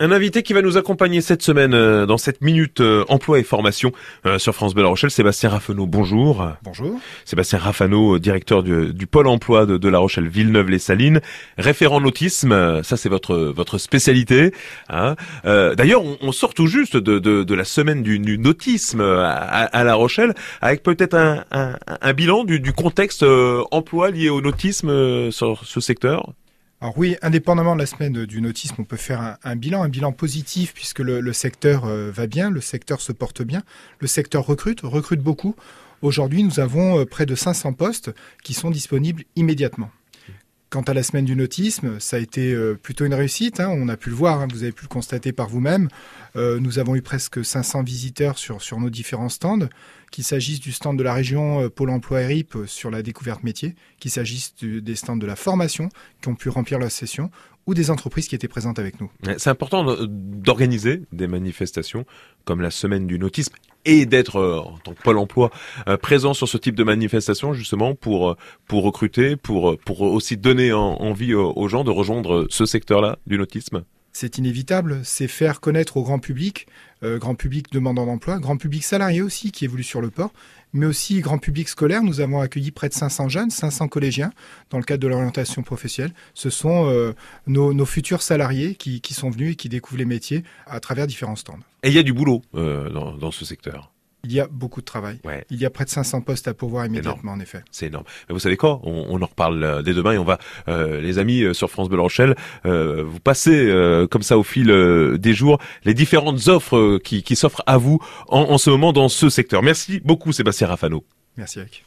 Un invité qui va nous accompagner cette semaine euh, dans cette minute euh, emploi et formation euh, sur France Bleu La Rochelle, Sébastien Raffenot. Bonjour. Bonjour. Sébastien Raffenot, directeur du, du, pôle emploi de, de La Rochelle Villeneuve-les-Salines, référent nautisme. Ça, c'est votre votre spécialité. Hein. D'ailleurs, on, on, sort tout juste de, de, de la semaine du, du nautisme à, à, La Rochelle, avec peut-être un, un, un, bilan du, du contexte emploi lié au nautisme sur ce secteur? Alors oui, indépendamment de la semaine du nautisme, on peut faire un, bilan, un bilan positif puisque le, le secteur euh, va bien, le secteur se porte bien, le secteur recrute, recrute beaucoup. Aujourd'hui, nous avons euh, près de 500 postes qui sont disponibles immédiatement. Quant à la semaine du nautisme, ça a été euh, plutôt une réussite. Hein, on a pu le voir, hein, vous avez pu le constater par vous-même. Euh, nous avons eu presque 500 visiteurs sur, nos différents stands, qu'il s'agisse du stand de la région euh, Pôle emploi RIP sur la découverte métier, qu'il s'agisse des stands de la formation qui ont pu remplir la session, ou des entreprises qui étaient présentes avec nous. C'est important d'organiser des manifestations comme la semaine du nautisme et d'être euh, en tant que Pôle Emploi euh, présent sur ce type de manifestation justement pour euh, pour recruter, pour pour aussi donner envie aux gens de rejoindre ce secteur-là du nautisme? C'est inévitable, c'est faire connaître au grand public, euh, grand public demandant d'emploi, grand public salarié aussi qui évolue sur le port, mais aussi grand public scolaire. Nous avons accueilli près de 500 jeunes, 500 collégiens dans le cadre de l'orientation professionnelle. Ce sont euh, nos, futurs salariés qui, sont venus et qui découvrent les métiers à travers différents stands. Et il y a du boulot euh, dans ce secteur il y a beaucoup de travail. Ouais. Il y a près de 500 postes à pourvoir immédiatement, en effet. C'est énorme. Mais vous savez quoi? On, on, en reparle euh, dès demain et on va, euh, les amis euh, sur France Bleu Rochelle, euh, vous passez euh, comme ça au fil euh, des jours les différentes offres qui, qui s'offrent à vous en, en, ce moment dans ce secteur. Merci beaucoup Sébastien Raffano. Merci Eric.